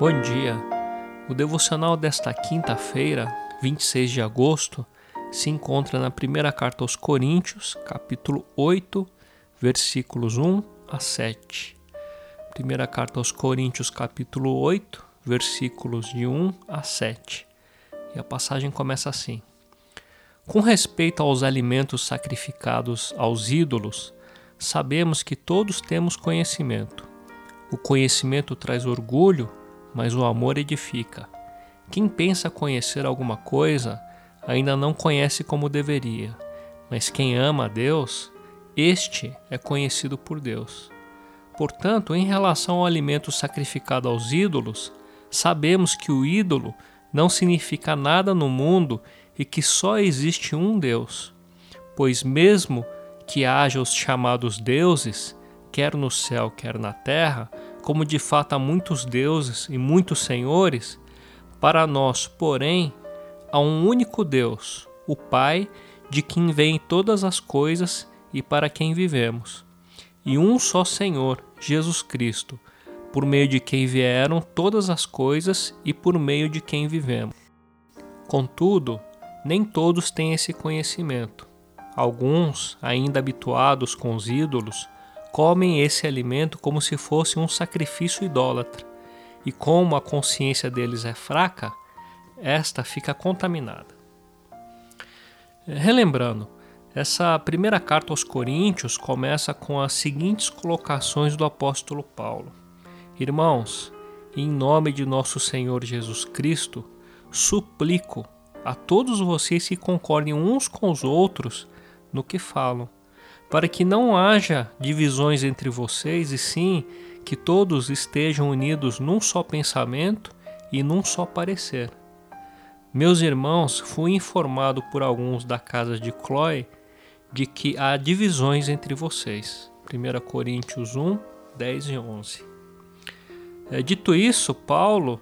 Bom dia. O devocional desta quinta-feira, 26 de agosto, se encontra na primeira carta aos Coríntios, capítulo 8, versículos 1 a 7. Primeira carta aos Coríntios, capítulo 8, versículos de 1 a 7. E a passagem começa assim: Com respeito aos alimentos sacrificados aos ídolos, sabemos que todos temos conhecimento. O conhecimento traz orgulho mas o amor edifica. Quem pensa conhecer alguma coisa ainda não conhece como deveria, mas quem ama a Deus, este é conhecido por Deus. Portanto, em relação ao alimento sacrificado aos ídolos, sabemos que o ídolo não significa nada no mundo e que só existe um Deus. Pois, mesmo que haja os chamados deuses, quer no céu, quer na terra, como de fato há muitos deuses e muitos senhores, para nós, porém, há um único Deus, o Pai, de quem vêm todas as coisas e para quem vivemos, e um só Senhor, Jesus Cristo, por meio de quem vieram todas as coisas e por meio de quem vivemos. Contudo, nem todos têm esse conhecimento. Alguns, ainda habituados com os ídolos, comem esse alimento como se fosse um sacrifício idólatra, e como a consciência deles é fraca, esta fica contaminada. Relembrando, essa primeira carta aos Coríntios começa com as seguintes colocações do apóstolo Paulo: Irmãos, em nome de nosso Senhor Jesus Cristo, suplico a todos vocês que concordem uns com os outros no que falam para que não haja divisões entre vocês, e sim que todos estejam unidos num só pensamento e num só parecer. Meus irmãos, fui informado por alguns da casa de Chloe de que há divisões entre vocês. 1 Coríntios 1, 10 e 11. É, dito isso, Paulo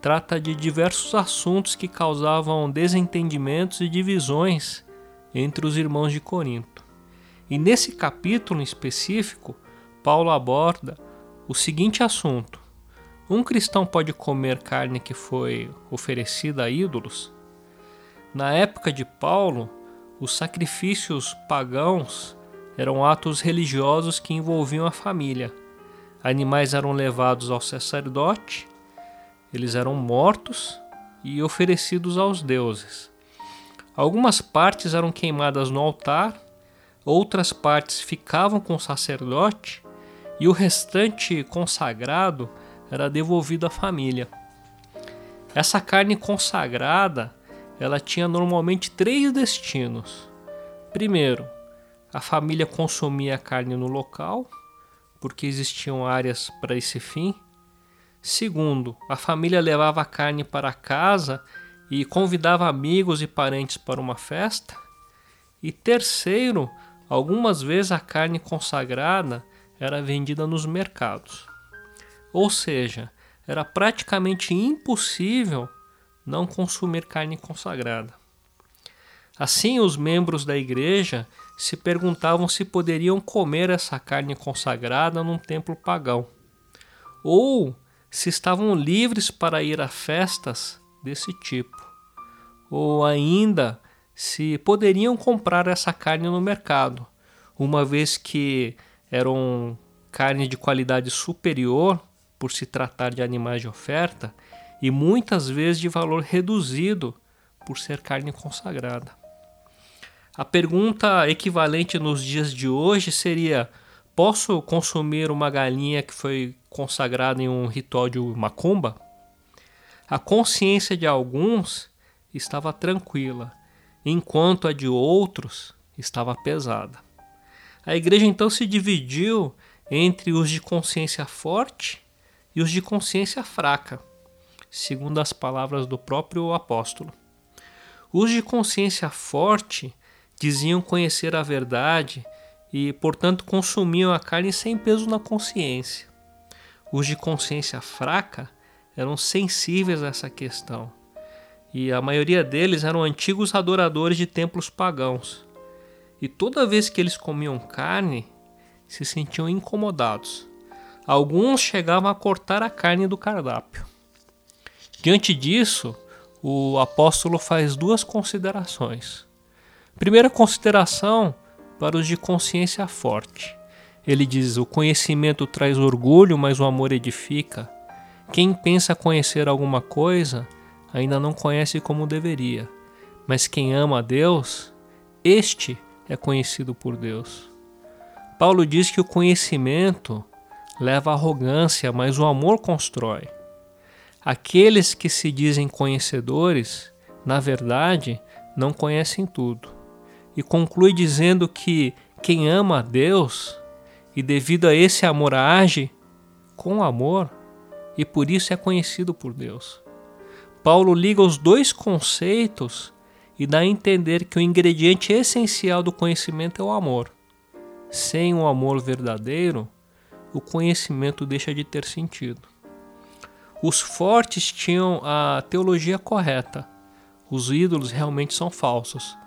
trata de diversos assuntos que causavam desentendimentos e divisões entre os irmãos de Corinto. E nesse capítulo em específico, Paulo aborda o seguinte assunto: um cristão pode comer carne que foi oferecida a ídolos? Na época de Paulo, os sacrifícios pagãos eram atos religiosos que envolviam a família. Animais eram levados ao sacerdote, eles eram mortos e oferecidos aos deuses. Algumas partes eram queimadas no altar outras partes ficavam com o sacerdote e o restante consagrado era devolvido à família. Essa carne consagrada, ela tinha normalmente três destinos. Primeiro, a família consumia a carne no local, porque existiam áreas para esse fim. Segundo, a família levava a carne para casa e convidava amigos e parentes para uma festa. E terceiro, Algumas vezes a carne consagrada era vendida nos mercados. Ou seja, era praticamente impossível não consumir carne consagrada. Assim, os membros da igreja se perguntavam se poderiam comer essa carne consagrada num templo pagão, ou se estavam livres para ir a festas desse tipo, ou ainda se poderiam comprar essa carne no mercado, uma vez que eram carne de qualidade superior por se tratar de animais de oferta e muitas vezes de valor reduzido por ser carne consagrada. A pergunta equivalente nos dias de hoje seria: posso consumir uma galinha que foi consagrada em um ritual de macumba? A consciência de alguns estava tranquila enquanto a de outros estava pesada. A igreja então se dividiu entre os de consciência forte e os de consciência fraca, segundo as palavras do próprio apóstolo. Os de consciência forte diziam conhecer a verdade e, portanto, consumiam a carne sem peso na consciência. Os de consciência fraca eram sensíveis a essa questão e a maioria deles eram antigos adoradores de templos pagãos. E toda vez que eles comiam carne, se sentiam incomodados. Alguns chegavam a cortar a carne do cardápio. Diante disso, o apóstolo faz duas considerações. Primeira consideração para os de consciência forte. Ele diz: O conhecimento traz orgulho, mas o amor edifica. Quem pensa conhecer alguma coisa ainda não conhece como deveria, mas quem ama a Deus, este é conhecido por Deus. Paulo diz que o conhecimento leva à arrogância, mas o amor constrói. Aqueles que se dizem conhecedores, na verdade, não conhecem tudo. E conclui dizendo que quem ama a Deus e devido a esse amor age com amor e por isso é conhecido por Deus. Paulo liga os dois conceitos e dá a entender que o ingrediente essencial do conhecimento é o amor. Sem o amor verdadeiro, o conhecimento deixa de ter sentido. Os fortes tinham a teologia correta. Os ídolos realmente são falsos.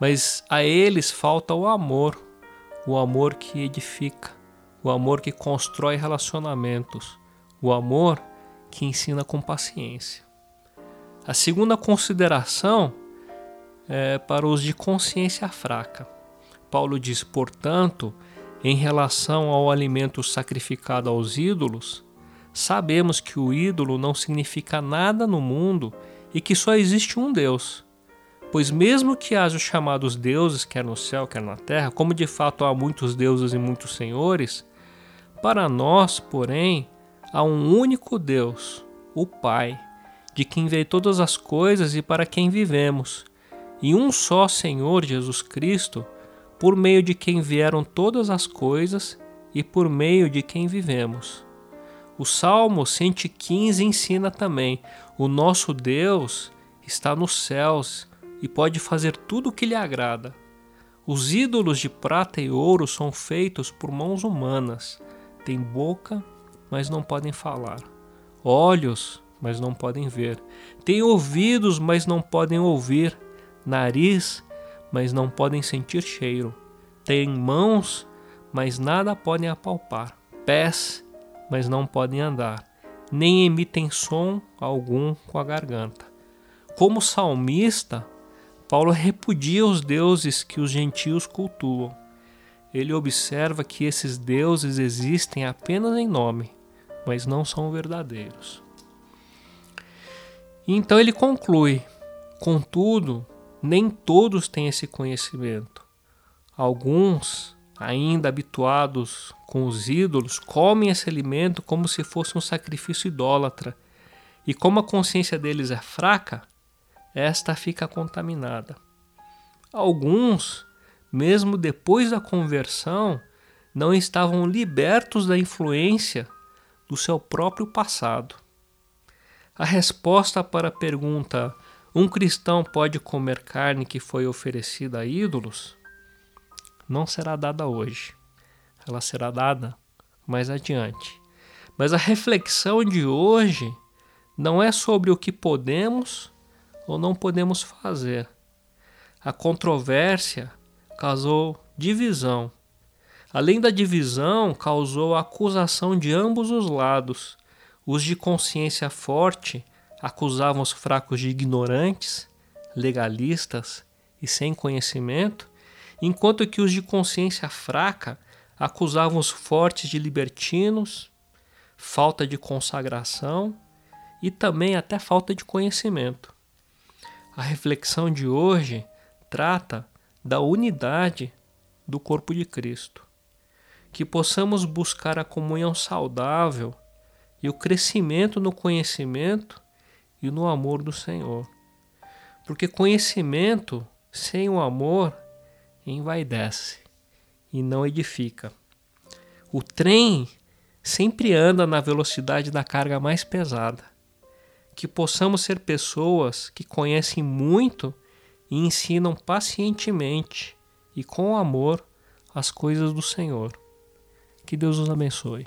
Mas a eles falta o amor, o amor que edifica, o amor que constrói relacionamentos, o amor que ensina com paciência. A segunda consideração é para os de consciência fraca. Paulo diz, portanto, em relação ao alimento sacrificado aos ídolos, sabemos que o ídolo não significa nada no mundo e que só existe um Deus. Pois, mesmo que haja os chamados deuses, quer no céu, quer na terra, como de fato há muitos deuses e muitos senhores, para nós, porém, há um único Deus, o Pai, de quem veio todas as coisas e para quem vivemos, e um só Senhor Jesus Cristo por meio de quem vieram todas as coisas e por meio de quem vivemos. O Salmo 115 ensina também: o nosso Deus está nos céus e pode fazer tudo o que lhe agrada. Os ídolos de prata e ouro são feitos por mãos humanas. Têm boca, mas não podem falar. Olhos, mas não podem ver. Têm ouvidos, mas não podem ouvir. Nariz, mas não podem sentir cheiro. Têm mãos, mas nada podem apalpar. Pés, mas não podem andar. Nem emitem som algum com a garganta. Como salmista, Paulo repudia os deuses que os gentios cultuam. Ele observa que esses deuses existem apenas em nome, mas não são verdadeiros. Então ele conclui: contudo, nem todos têm esse conhecimento. Alguns, ainda habituados com os ídolos, comem esse alimento como se fosse um sacrifício idólatra. E como a consciência deles é fraca, esta fica contaminada. Alguns, mesmo depois da conversão, não estavam libertos da influência do seu próprio passado. A resposta para a pergunta um cristão pode comer carne que foi oferecida a ídolos? Não será dada hoje. Ela será dada mais adiante. Mas a reflexão de hoje não é sobre o que podemos ou não podemos fazer. A controvérsia causou divisão. Além da divisão, causou acusação de ambos os lados. Os de consciência forte acusavam os fracos de ignorantes, legalistas e sem conhecimento, enquanto que os de consciência fraca acusavam os fortes de libertinos, falta de consagração e também até falta de conhecimento. A reflexão de hoje trata da unidade do corpo de Cristo. Que possamos buscar a comunhão saudável e o crescimento no conhecimento e no amor do Senhor. Porque conhecimento sem o amor envaidece e não edifica. O trem sempre anda na velocidade da carga mais pesada. Que possamos ser pessoas que conhecem muito e ensinam pacientemente e com amor as coisas do Senhor. Que Deus os abençoe.